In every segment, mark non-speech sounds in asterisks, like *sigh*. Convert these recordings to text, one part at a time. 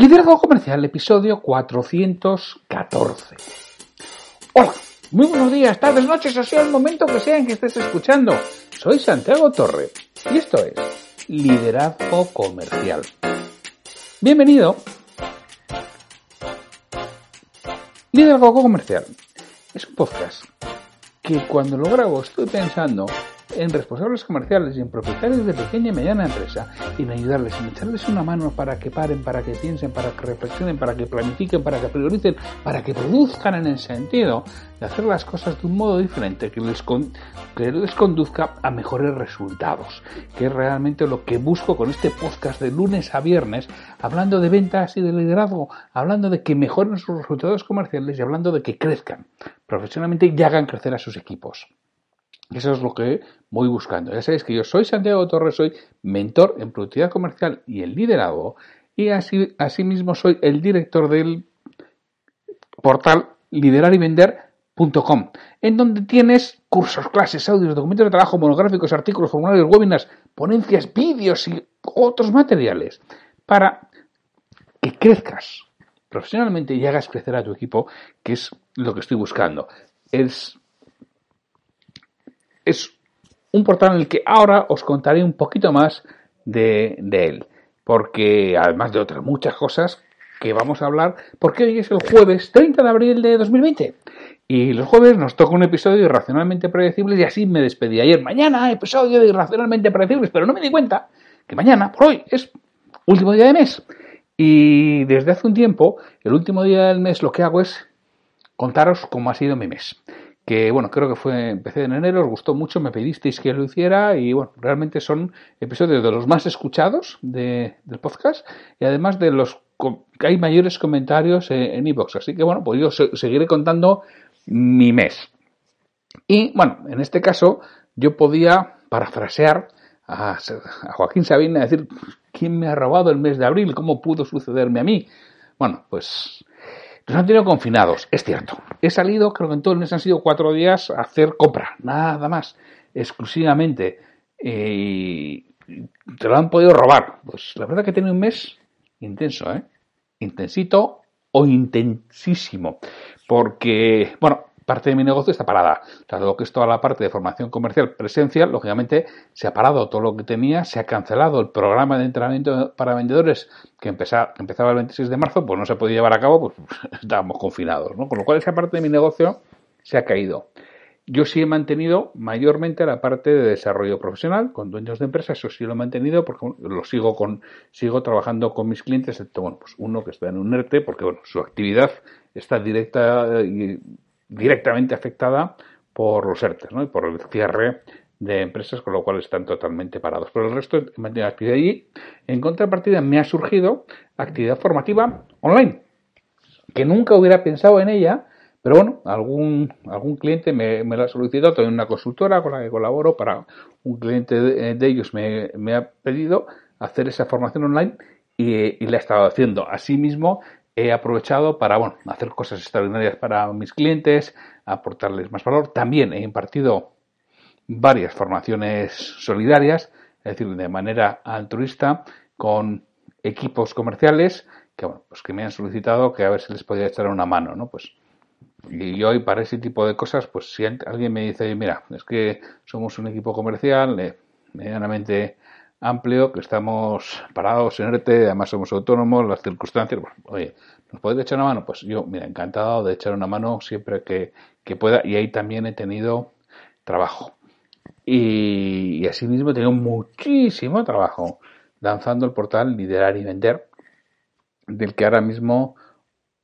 Liderazgo Comercial, episodio 414. Hola, muy buenos días, tardes, noches, o sea el momento que sea en que estés escuchando. Soy Santiago Torre y esto es Liderazgo Comercial. Bienvenido. Liderazgo Comercial es un podcast que cuando lo grabo estoy pensando en responsables comerciales y en propietarios de pequeña y mediana empresa en ayudarles, en echarles una mano para que paren, para que piensen, para que reflexionen, para que planifiquen, para que prioricen, para que produzcan en el sentido de hacer las cosas de un modo diferente que les, que les conduzca a mejores resultados, que es realmente lo que busco con este podcast de lunes a viernes, hablando de ventas y de liderazgo, hablando de que mejoren sus resultados comerciales y hablando de que crezcan profesionalmente y hagan crecer a sus equipos. Eso es lo que voy buscando. Ya sabéis que yo soy Santiago Torres, soy mentor en productividad comercial y en liderazgo y así, asimismo soy el director del portal liderarivender.com, en donde tienes cursos, clases, audios, documentos de trabajo, monográficos, artículos, formularios, webinars, ponencias, vídeos y otros materiales para que crezcas profesionalmente y hagas crecer a tu equipo, que es lo que estoy buscando. Es es un portal en el que ahora os contaré un poquito más de, él, porque además de otras muchas cosas que vamos a hablar, porque hoy es el jueves 30 de abril de 2020. Y los jueves nos toca un episodio Irracionalmente Predecibles y así me despedí ayer. Mañana episodio de Irracionalmente Predecibles, pero no me di cuenta que mañana, por hoy, es último día de mes. Y desde hace un tiempo, el último día del mes, lo que hago es contaros cómo ha sido mi mes que bueno, creo que fue, empecé en enero, os gustó mucho, me pedisteis que lo hiciera y bueno, realmente son episodios de los más escuchados de, del podcast y además de los que hay mayores comentarios en iVoox. Así que bueno, pues yo seguiré contando mi mes. Y bueno, en este caso yo podía parafrasear a, Joaquín Sabina decir, ¿quién me ha robado el mes de abril? ¿Cómo pudo sucederme a mí? Bueno, pues nos han tenido confinados, es cierto. He salido, creo que en todo el mes han sido cuatro días a hacer compra, nada más, exclusivamente. Eh, te lo han podido robar. Pues la verdad que tiene un mes intenso, ¿eh? Intensito o intensísimo. Porque, bueno, parte de mi negocio está parada. O lo que es toda la parte de formación comercial presencial, lógicamente se ha parado todo lo que tenía, se ha cancelado el programa de entrenamiento para vendedores que empezaba, el 26 de marzo, pues no se podía llevar a cabo, pues *laughs* estábamos confinados, ¿no? Con lo cual esa parte de mi negocio se ha caído. Yo sí he mantenido mayormente la parte de desarrollo profesional con dueños de empresas, eso sí lo he mantenido porque lo sigo con sigo trabajando con mis clientes, excepto bueno, pues uno que está en un ERTE porque bueno, su actividad está directa y directamente afectada por los ERTES y por el cierre de empresas, con lo cual están totalmente parados. Pero el resto mantiene la actividad y en contrapartida me ha surgido actividad formativa online, que nunca hubiera pensado en ella, pero bueno, algún, algún cliente me, me la ha solicitado, tengo una consultora con la que colaboro para un cliente de, ellos me, me, ha pedido hacer esa formación online y, y la he estado haciendo. Asimismo, he aprovechado para bueno, hacer cosas extraordinarias para mis clientes, aportarles más valor. También he impartido varias formaciones solidarias, es decir, de manera altruista, con equipos comerciales que, bueno, pues que me han solicitado que a ver si les podía echar una mano, ¿no? Pues y hoy para ese tipo de cosas, pues si alguien me dice, mira, es que somos un equipo comercial eh, medianamente amplio, que estamos parados en ERTE, además somos autónomos, las circunstancias, bueno, oye, ¿nos podéis echar una mano? Pues yo, mira, encantado de echar una mano siempre que, pueda, y ahí también he tenido trabajo. Y, y asimismo he tenido muchísimo trabajo lanzando el portal Liderar y Vender, del que ahora mismo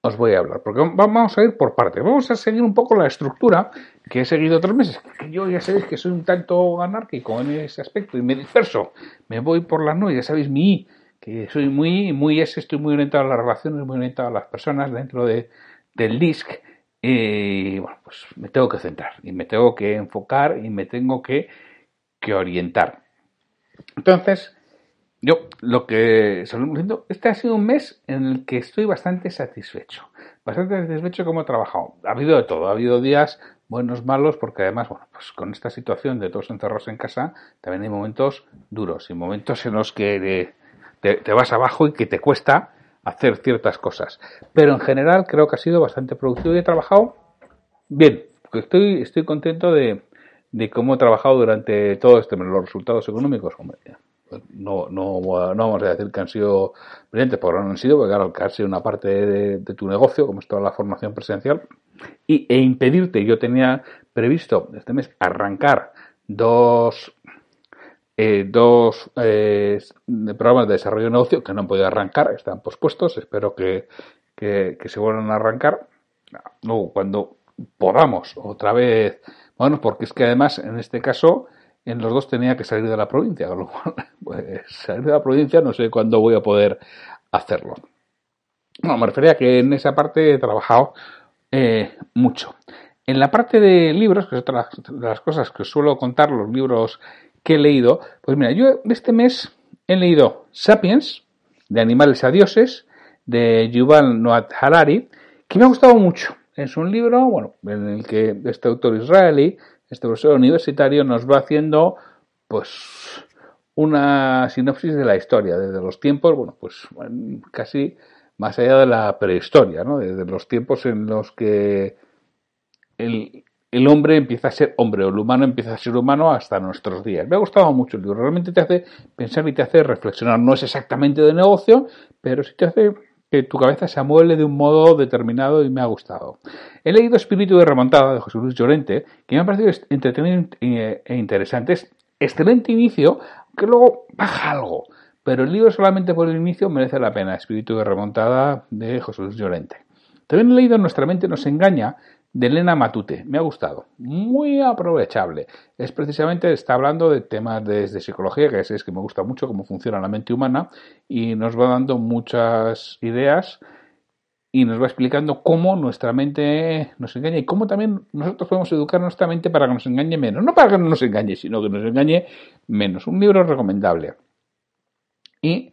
os voy a hablar, porque vamos a ir por parte. Vamos a seguir un poco la estructura que he seguido otros meses. Yo ya sabéis que soy un tanto anárquico en ese aspecto y me disperso. Me voy por las nubes, ya sabéis mi que soy muy, muy ese, estoy muy orientado a las relaciones, muy orientado a las personas dentro de, del DISC. Y bueno, pues me tengo que centrar y me tengo que enfocar y me tengo que, que orientar. Entonces, yo, lo que salimos diciendo, este ha sido un mes en el que estoy bastante satisfecho. Bastante satisfecho como he trabajado. Ha habido de todo. Ha habido días buenos, malos, porque además, bueno, pues con esta situación de todos encerrados en casa, también hay momentos duros y momentos en los que te, vas abajo y que te cuesta hacer ciertas cosas. Pero en general creo que ha sido bastante productivo y he trabajado bien. Estoy, estoy contento de, cómo he trabajado durante todo este. Los resultados económicos, hombre, no, no, no vamos a decir que han sido brillantes, porque no han sido, porque claro, que una parte de, tu negocio, como es toda la formación presencial, y, e impedirte, yo tenía previsto este mes arrancar dos eh, dos eh, programas de desarrollo de negocio que no han podido arrancar, están pospuestos, espero que, que, se vuelvan a arrancar. Luego, cuando podamos otra vez, bueno, porque es que además en este caso en los dos tenía que salir de la provincia, con lo cual, *laughs* pues salir de la provincia no sé cuándo voy a poder hacerlo. Bueno, me refería a que en esa parte he trabajado eh, mucho. En la parte de libros, que es otra de las cosas que suelo contar, los libros que he leído, pues mira, yo este mes he leído Sapiens, de Animales a Dioses, de Yuval Noah Harari, que me ha gustado mucho. Es un libro, bueno, en el que este autor israelí, este profesor universitario, nos va haciendo, pues, una sinopsis de la historia, desde los tiempos, bueno, pues casi más allá de la prehistoria, ¿no? Desde los tiempos en los que el, el hombre empieza a ser hombre o el humano empieza a ser humano hasta nuestros días. Me ha gustado mucho el libro, realmente te hace pensar y te hace reflexionar. No es exactamente de negocio, pero sí te hace tu cabeza se amuele de un modo determinado y me ha gustado. He leído Espíritu de Remontada de José Luis Llorente, que me ha parecido entretenido e interesante. Es excelente inicio, que luego baja algo, pero el libro solamente por el inicio merece la pena. Espíritu de Remontada de José Luis Llorente. También he leído Nuestra mente nos engaña de Elena Matute. Me ha gustado. Muy aprovechable. Es precisamente, está hablando de temas desde psicología, que es, que me gusta mucho cómo funciona la mente humana y nos va dando muchas ideas y nos va explicando cómo nuestra mente nos engaña y cómo también nosotros podemos educar nuestra mente para que nos engañe menos. No para que no nos engañe, sino que nos engañe menos. Un libro recomendable. Y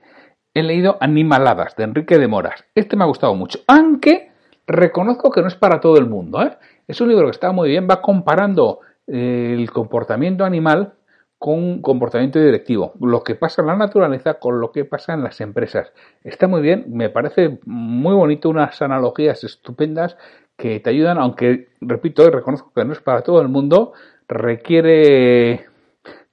he leído Animaladas de Enrique de Moras. Este me ha gustado mucho, aunque Reconozco que no es para todo el mundo. ¿eh? Es un libro que está muy bien, va comparando eh, el comportamiento animal con comportamiento directivo, lo que pasa en la naturaleza con lo que pasa en las empresas. Está muy bien, me parece muy bonito, unas analogías estupendas que te ayudan, aunque, repito, reconozco que no es para todo el mundo, requiere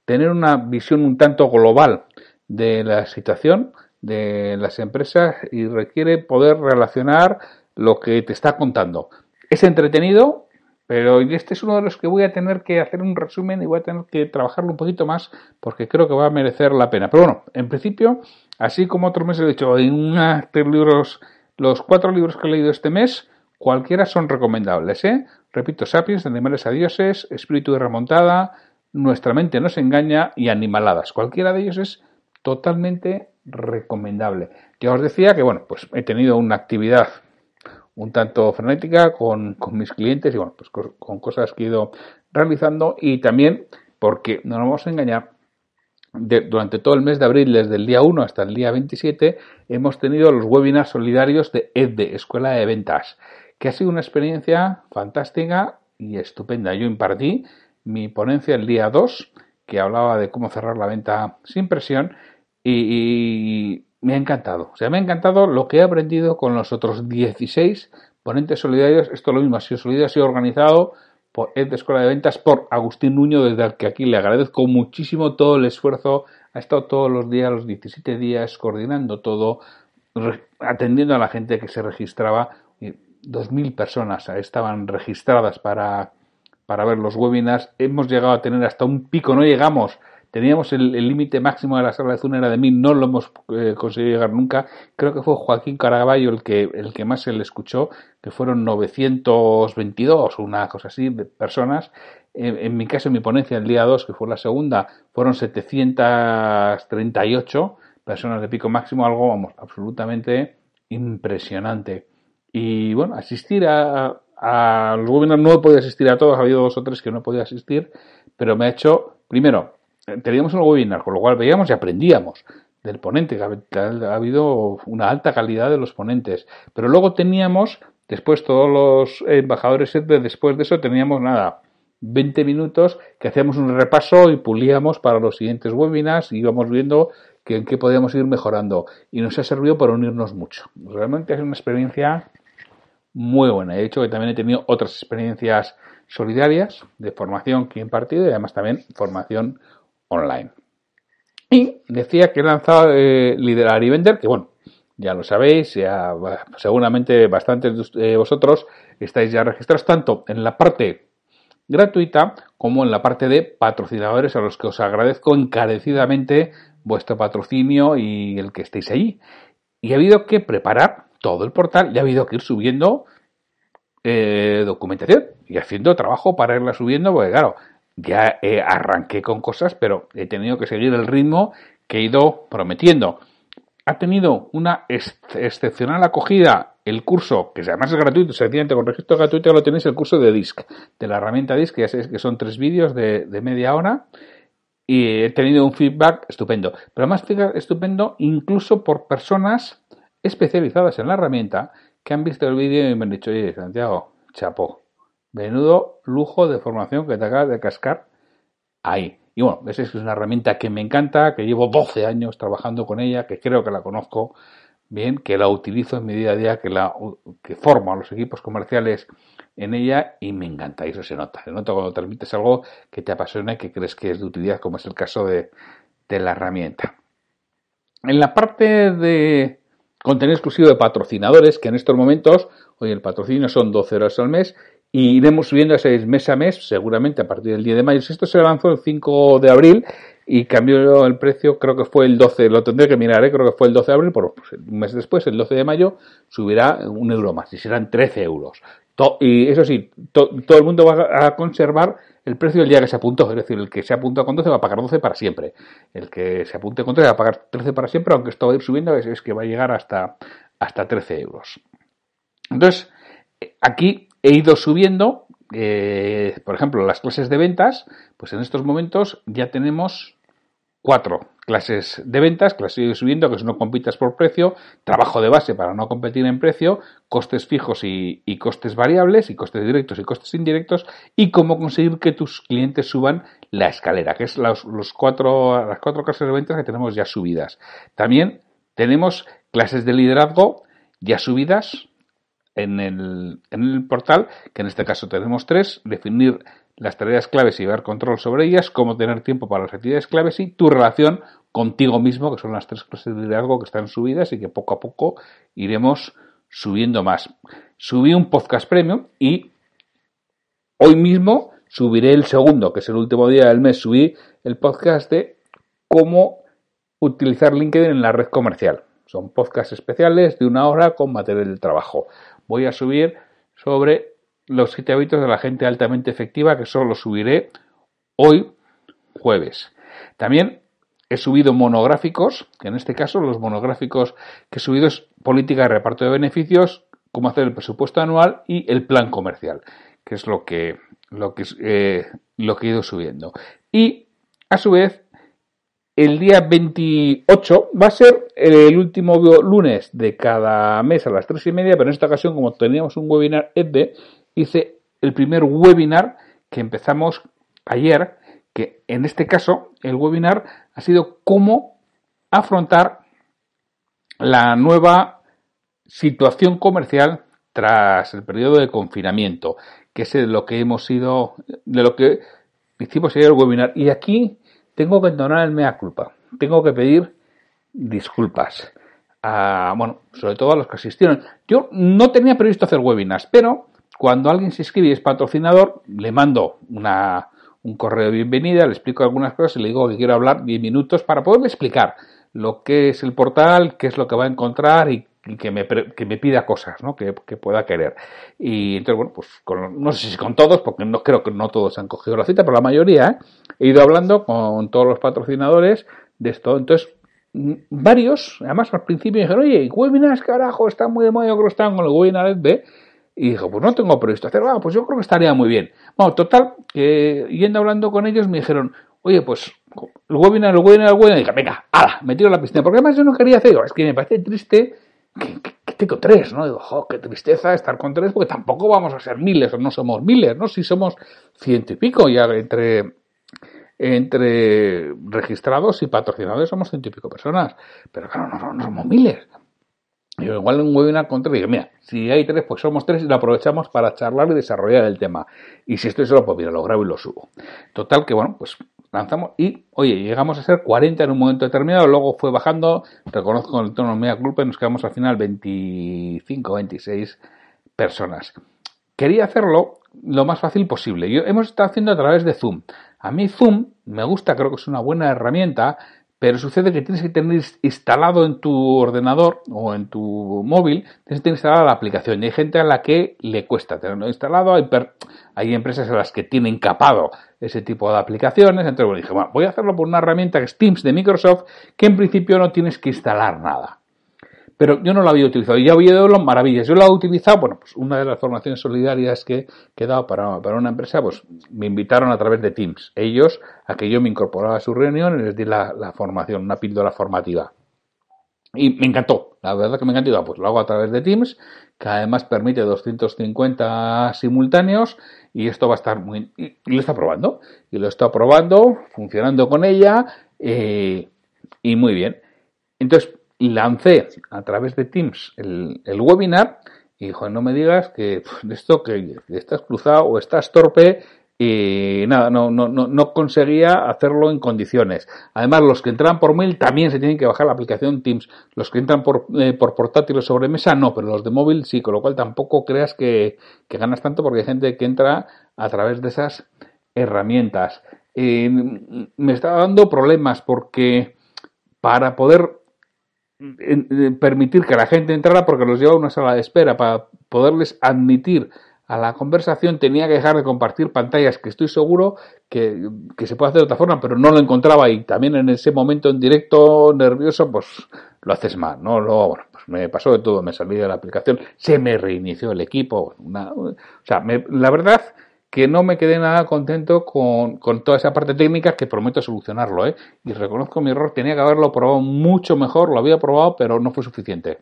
tener una visión un tanto global de la situación de las empresas y requiere poder relacionar lo que te está contando. Es entretenido, pero este es uno de los que voy a tener que hacer un resumen y voy a tener que trabajarlo un poquito más porque creo que va a merecer la pena. Pero bueno, en principio, así como otros meses he dicho, en de libros, los cuatro libros que he leído este mes, cualquiera son recomendables. ¿eh? Repito, Sapiens, Animales a Dioses, Espíritu de Remontada, Nuestra mente nos engaña y Animaladas. Cualquiera de ellos es totalmente recomendable. Ya os decía que, bueno, pues he tenido una actividad un tanto frenética con, mis clientes y bueno, pues con, cosas que he ido realizando y también porque no nos vamos a engañar, durante todo el mes de abril, desde el día 1 hasta el día 27, hemos tenido los webinars solidarios de EDDE, Escuela de Ventas, que ha sido una experiencia fantástica y estupenda. Yo impartí mi ponencia el día 2, que hablaba de cómo cerrar la venta sin presión, y me ha encantado. O sea, me ha encantado lo que he aprendido con los otros 16 ponentes solidarios. Esto lo mismo ha sido solidario, ha sido organizado por Ed Escuela de Ventas, por Agustín Nuño, desde el que aquí le agradezco muchísimo todo el esfuerzo. Ha estado todos los días, los 17 días, coordinando todo, atendiendo a la gente que se registraba. 2.000 personas estaban registradas para, para ver los webinars. Hemos llegado a tener hasta un pico, no llegamos Teníamos el límite máximo de la sala de Zoom era de 1000, no lo hemos eh, conseguido llegar nunca. Creo que fue Joaquín Caraballo el que, el que más se le escuchó, que fueron 922, una cosa así, de personas. En, mi caso, en mi ponencia, el día 2, que fue la segunda, fueron 738 personas de pico máximo, algo, vamos, absolutamente impresionante. Y bueno, asistir a, a los webinars no he podido asistir a todos, ha habido dos o tres que no he podido asistir, pero me ha hecho, primero, teníamos un webinar, con lo cual veíamos y aprendíamos del ponente, ha, habido una alta calidad de los ponentes. Pero luego teníamos, después todos los embajadores, después de eso teníamos nada, 20 minutos que hacíamos un repaso y pulíamos para los siguientes webinars y íbamos viendo que en qué podíamos ir mejorando y nos ha servido para unirnos mucho. Realmente es una experiencia muy buena. He dicho que también he tenido otras experiencias solidarias de formación que he impartido y además también formación online. Y decía que he lanzado eh, Liderar y Vender, que bueno, ya lo sabéis, ya seguramente bastantes de vosotros estáis ya registrados tanto en la parte gratuita como en la parte de patrocinadores a los que os agradezco encarecidamente vuestro patrocinio y el que estéis ahí. Y ha habido que preparar todo el portal y ha habido que ir subiendo eh, documentación y haciendo trabajo para irla subiendo, porque claro, ya arranqué con cosas, pero he tenido que seguir el ritmo que he ido prometiendo. Ha tenido una excepcional acogida el curso, que además es gratuito, sencillamente con registro gratuito lo tenéis, el curso de DISC, de la herramienta DISC, que ya sabéis que son tres vídeos de, de media hora, y he tenido un feedback estupendo. Pero más feedback estupendo incluso por personas especializadas en la herramienta que han visto el vídeo y me han dicho, oye, Santiago, chapó, menudo lujo de formación que te acabas de cascar ahí. Y bueno, esa es una herramienta que me encanta, que llevo 12 años trabajando con ella, que creo que la conozco bien, que la utilizo en mi día a día, que la que formo a los equipos comerciales en ella y me encanta, y eso se nota. Se nota cuando transmites algo que te apasiona y que crees que es de utilidad, como es el caso de, de la herramienta. En la parte de contenido exclusivo de patrocinadores, que en estos momentos, hoy el patrocinio son 12 horas al mes, y iremos subiendo ese mes a mes, seguramente a partir del 10 de mayo. Esto se lanzó el 5 de abril y cambió el precio, creo que fue el 12, lo tendré que mirar, ¿eh? creo que fue el 12 de abril, por pues, un mes después, el 12 de mayo, subirá un euro más y serán 13 euros. y eso sí, todo el mundo va a conservar el precio del día que se apuntó, es decir, el que se apuntó con 12 va a pagar 12 para siempre, el que se apunte con 13 va a pagar 13 para siempre, aunque esto va a ir subiendo, es, que va a llegar hasta, hasta 13 euros. Entonces, aquí he ido subiendo, eh, por ejemplo, las clases de ventas, pues en estos momentos ya tenemos cuatro clases de ventas que las sigue subiendo, que es no compitas por precio, trabajo de base para no competir en precio, costes fijos y, costes variables, y costes directos y costes indirectos, y cómo conseguir que tus clientes suban la escalera, que es los, cuatro, las cuatro clases de ventas que tenemos ya subidas. También tenemos clases de liderazgo ya subidas en el, en el portal, que en este caso tenemos tres, definir las tareas claves y llevar control sobre ellas, cómo tener tiempo para las actividades claves y tu relación contigo mismo, que son las tres clases de liderazgo que están subidas y que poco a poco iremos subiendo más. Subí un podcast premium y hoy mismo subiré el segundo, que es el último día del mes, subí el podcast de cómo utilizar LinkedIn en la red comercial. Son podcasts especiales de una hora con material de trabajo. Voy a subir sobre los siete hábitos de la gente altamente efectiva, que solo subiré hoy jueves. También he subido monográficos, que en este caso los monográficos que he subido es política de reparto de beneficios, cómo hacer el presupuesto anual y el plan comercial, que es lo que, lo que, eh, lo que he ido subiendo. Y a su vez, el día 28 va a ser el último lunes de cada mes a las tres y media, pero en esta ocasión, como teníamos un webinar EDE, hice el primer webinar que empezamos ayer, que en este caso el webinar ha sido cómo afrontar la nueva situación comercial tras el periodo de confinamiento, que es de lo que hemos ido, de lo que hicimos ayer el webinar. Y aquí tengo que entonar el mea culpa, tengo que pedir disculpas. A, bueno, sobre todo a los que asistieron. Yo no tenía previsto hacer webinars, pero cuando alguien se inscribe y es patrocinador, le mando una, un correo de bienvenida, le explico algunas cosas y le digo que quiero hablar 10 minutos para poderle explicar lo que es el portal, qué es lo que va a encontrar y, que, me, que, me, pida cosas ¿no? que, pueda querer. Y entonces, bueno, pues no sé si con todos, porque no creo que no todos han cogido la cita, pero la mayoría ¿eh? he ido hablando con todos los patrocinadores de esto. Entonces, varios, además al principio dijeron, oye, webinars, carajo, está muy de moda, yo creo que están con el webinar de y dijo, pues no tengo previsto hacer, ah, pues yo creo que estaría muy bien. Bueno, total, yendo hablando con ellos me dijeron, oye, pues el webinar, el webinar, el webinar, y dije, venga, ala, me tiro la piscina, porque además yo no quería hacer, es que me parece triste que, tengo tres, ¿no? Digo, jo, qué tristeza estar con tres, porque tampoco vamos a ser miles, o no somos miles, ¿no? Si somos ciento y pico ya entre entre registrados y patrocinadores somos ciento y pico personas. Pero claro, no, no somos miles. Yo igual en un webinar contra digo, mira, si hay tres, pues somos tres y lo aprovechamos para charlar y desarrollar el tema. Y si estoy solo, pues mira, lo grabo y lo subo. Total que bueno, pues lanzamos y, oye, llegamos a ser 40 en un momento determinado, luego fue bajando, reconozco el tono media culpa y nos quedamos al final 25, 26 personas. Quería hacerlo lo más fácil posible. Yo hemos estado haciendo a través de Zoom. A mí Zoom me gusta, creo que es una buena herramienta, pero sucede que tienes que tener instalado en tu ordenador o en tu móvil, tienes que tener instalada la aplicación. Y hay gente a la que le cuesta tenerlo instalado, hay, hay empresas a las que tienen capado ese tipo de aplicaciones. Entonces, bueno, dije, bueno, voy a hacerlo por una herramienta que es Teams de Microsoft, que en principio no tienes que instalar nada pero yo no la había utilizado y ya había oído las maravillas. Yo la he utilizado, bueno, pues una de las formaciones solidarias que, he dado para, para, una empresa, pues me invitaron a través de Teams, ellos, a que yo me incorporara a su reunión y les di la, formación, una píldora formativa. Y me encantó, la verdad que me encantó. Pues lo hago a través de Teams, que además permite 250 simultáneos y esto va a estar muy... Y, lo está probando, y lo está probando, funcionando con ella eh, y muy bien. Entonces, lancé a través de Teams el, webinar y no me digas que esto que estás cruzado o estás torpe y nada, no, no, no, no conseguía hacerlo en condiciones. Además, los que entran por mail también se tienen que bajar la aplicación Teams. Los que entran por, eh, por portátil o sobremesa no, pero los de móvil sí, con lo cual tampoco creas que, que ganas tanto porque hay gente que entra a través de esas herramientas. Eh, me está dando problemas porque para poder permitir que la gente entrara porque los lleva a una sala de espera. Para poderles admitir a la conversación tenía que dejar de compartir pantallas que estoy seguro que, se puede hacer de otra forma pero no lo encontraba. Y también en ese momento en directo nervioso pues lo haces mal no luego bueno pues me pasó de todo me salí de la aplicación se me reinició el equipo o sea la verdad que no me quedé nada contento con, con, toda esa parte técnica que prometo solucionarlo, ¿eh? Y reconozco mi error, tenía que haberlo probado mucho mejor, lo había probado, pero no fue suficiente.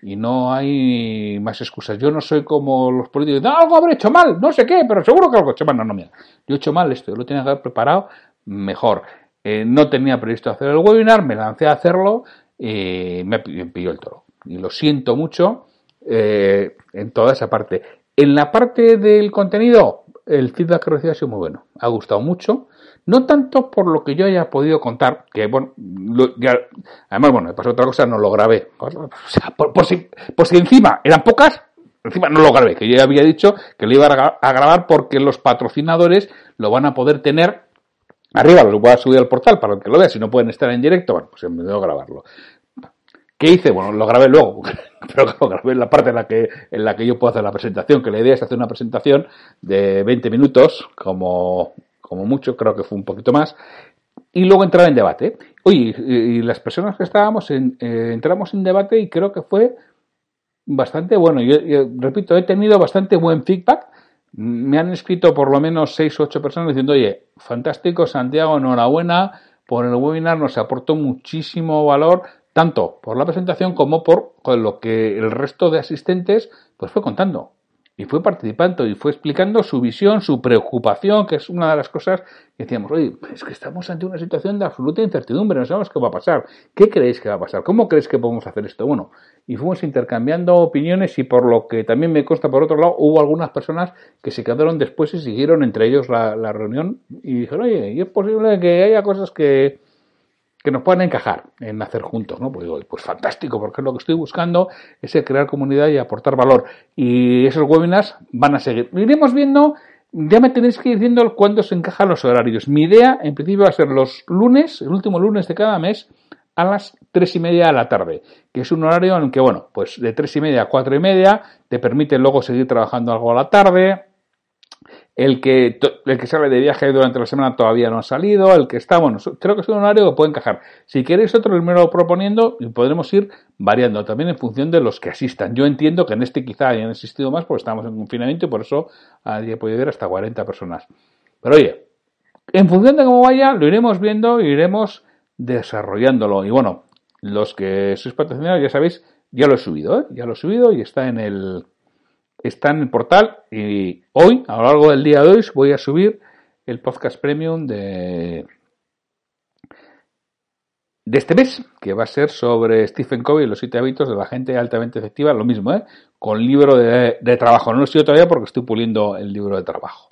Y no hay más excusas. Yo no soy como los políticos, no, algo habré hecho mal, no sé qué, pero seguro que algo he hecho mal. No, no, mira, yo he hecho mal esto, yo lo tenía que haber preparado mejor. Eh, no tenía previsto hacer el webinar, me lancé a hacerlo y me pilló el toro. Y lo siento mucho eh, en toda esa parte. En la parte del contenido, el feedback que recibido ha sido muy bueno. Ha gustado mucho. No tanto por lo que yo haya podido contar, que bueno, ya, además, bueno, me pasó otra cosa, no lo grabé. O por, si, por si encima eran pocas, encima no lo grabé, que yo ya había dicho que lo iba a grabar porque los patrocinadores lo van a poder tener arriba, lo voy a subir al portal para que lo vea, si no pueden estar en directo, bueno, pues me debo grabarlo. ¿Qué hice? Bueno, lo grabé luego, *laughs* pero lo grabé la parte en la, que, en la que yo puedo hacer la presentación, que la idea es hacer una presentación de 20 minutos, como, como mucho, creo que fue un poquito más, y luego entrar en debate. Oye, y, las personas que estábamos, en, eh, entramos en debate y creo que fue bastante bueno. Yo, repito, he tenido bastante buen feedback. Me han escrito por lo menos 6 o 8 personas diciendo, oye, fantástico, Santiago, enhorabuena por el webinar, nos aportó muchísimo valor tanto por la presentación como por lo que el resto de asistentes pues fue contando y fue participando y fue explicando su visión, su preocupación, que es una de las cosas que decíamos, oye, es que estamos ante una situación de absoluta incertidumbre, no sabemos qué va a pasar, ¿qué creéis que va a pasar? ¿Cómo creéis que podemos hacer esto? Bueno, y fuimos intercambiando opiniones y por lo que también me consta por otro lado, hubo algunas personas que se quedaron después y siguieron entre ellos la, la reunión y dijeron, oye, ¿y es posible que haya cosas que que nos puedan encajar en hacer juntos, ¿no? Pues digo, pues fantástico, porque lo que estoy buscando es crear comunidad y aportar valor. Y esos webinars van a seguir. Iremos viendo, ya me tenéis que ir diciendo cuándo se encajan los horarios. Mi idea, en principio, va a ser los lunes, el último lunes de cada mes, a las tres y media de la tarde, que es un horario en el que, bueno, pues de tres y media a cuatro y media te permite luego seguir trabajando algo a la tarde, el que, el que sale de viaje durante la semana todavía no ha salido, el que está, bueno, creo que es un horario que puede encajar. Si queréis otro, lo proponiendo y podremos ir variando también en función de los que asistan. Yo entiendo que en este quizá hayan existido más porque estamos en confinamiento y por eso nadie puede ver hasta 40 personas. Pero oye, en función de cómo vaya, lo iremos viendo y iremos desarrollándolo. Y bueno, los que sois patrocinadores ya sabéis, ya lo he subido, ¿eh? ya lo he subido y está en el, está en el portal y hoy, a lo largo del día de hoy, voy a subir el podcast premium de, de este mes, que va a ser sobre Stephen Covey y los siete hábitos de la gente altamente efectiva, lo mismo, ¿eh? con libro de, de trabajo. No lo estoy todavía porque estoy puliendo el libro de trabajo,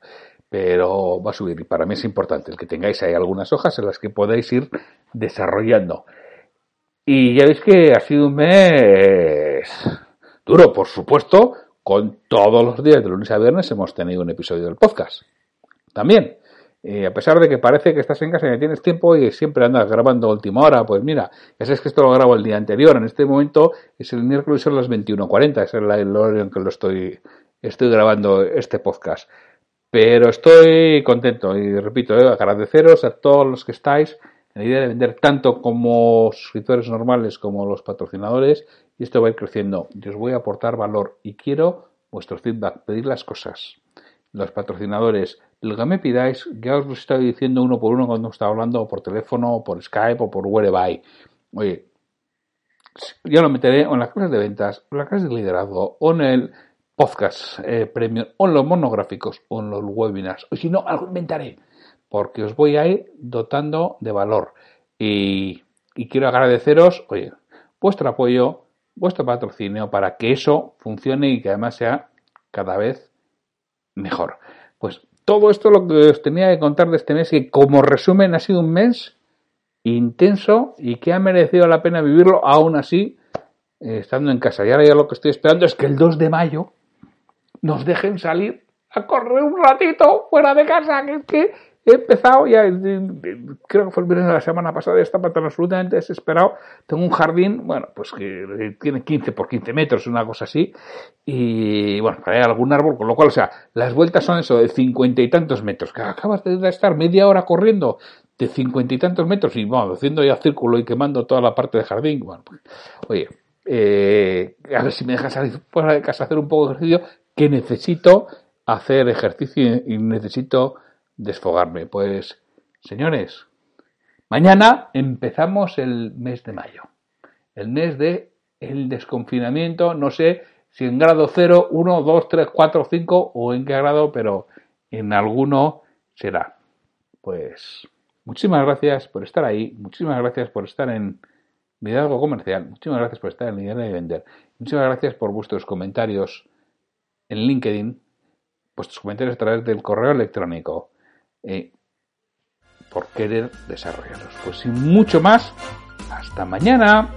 pero va a subir y para mí es importante el que tengáis ahí algunas hojas en las que podáis ir desarrollando. Y ya veis que ha sido un mes duro, por supuesto, con todos los días de lunes a viernes hemos tenido un episodio del podcast. También, eh, a pesar de que parece que estás en casa y tienes tiempo y siempre andas grabando a última hora, pues mira, ya sabes que esto lo grabo el día anterior. En este momento es el miércoles son las 21.40, es el horario en que lo estoy, estoy grabando este podcast. Pero estoy contento y repito, eh, agradeceros a todos los que estáis en la idea de vender tanto como suscriptores normales como los patrocinadores y esto va a ir creciendo. Yo os voy a aportar valor y quiero vuestro feedback, pedir las cosas. Los patrocinadores, lo que me pidáis, ya os lo estoy diciendo uno por uno cuando estaba hablando, por teléfono, por Skype, o por whereby. Oye, ya lo meteré en las clases de ventas, en las clases de liderazgo, o en el podcast eh, premium, o en los monográficos, o en los webinars. O si no, algo inventaré, porque os voy a ir dotando de valor. Y, y quiero agradeceros, oye, vuestro apoyo, vuestro patrocinio para que eso funcione y que además sea cada vez mejor. Pues todo esto lo que os tenía que contar de este mes, que como resumen ha sido un mes intenso y que ha merecido la pena vivirlo aún así eh, estando en casa. Y ahora ya lo que estoy esperando es que el 2 de mayo nos dejen salir a correr un ratito fuera de casa, que es que he empezado ya, creo que fue el viernes de la semana pasada, estaba tan absolutamente desesperado. Tengo un jardín, bueno, pues que tiene 15 por 15 metros, una cosa así, y bueno, hay algún árbol, con lo cual, o sea, las vueltas son eso, de cincuenta y tantos metros, que acabas de estar media hora corriendo de cincuenta y tantos metros y bueno, haciendo ya círculo y quemando toda la parte del jardín, bueno, pues, oye, eh, a ver si me dejas salir fuera de casa a hacer un poco de ejercicio, que necesito hacer ejercicio y necesito desfogarme. Pues, señores, mañana empezamos el mes de mayo. El mes de el desconfinamiento, no sé si en grado 0, 1, 2, 3, 4, 5 o en qué grado, pero en alguno será. Pues muchísimas gracias por estar ahí, muchísimas gracias por estar en Liderazgo Comercial, muchísimas gracias por estar en Liderazgo y Vender, muchísimas gracias por vuestros comentarios en LinkedIn, vuestros comentarios a través del correo electrónico eh, por querer desarrollarlos. Pues sin mucho más, hasta mañana.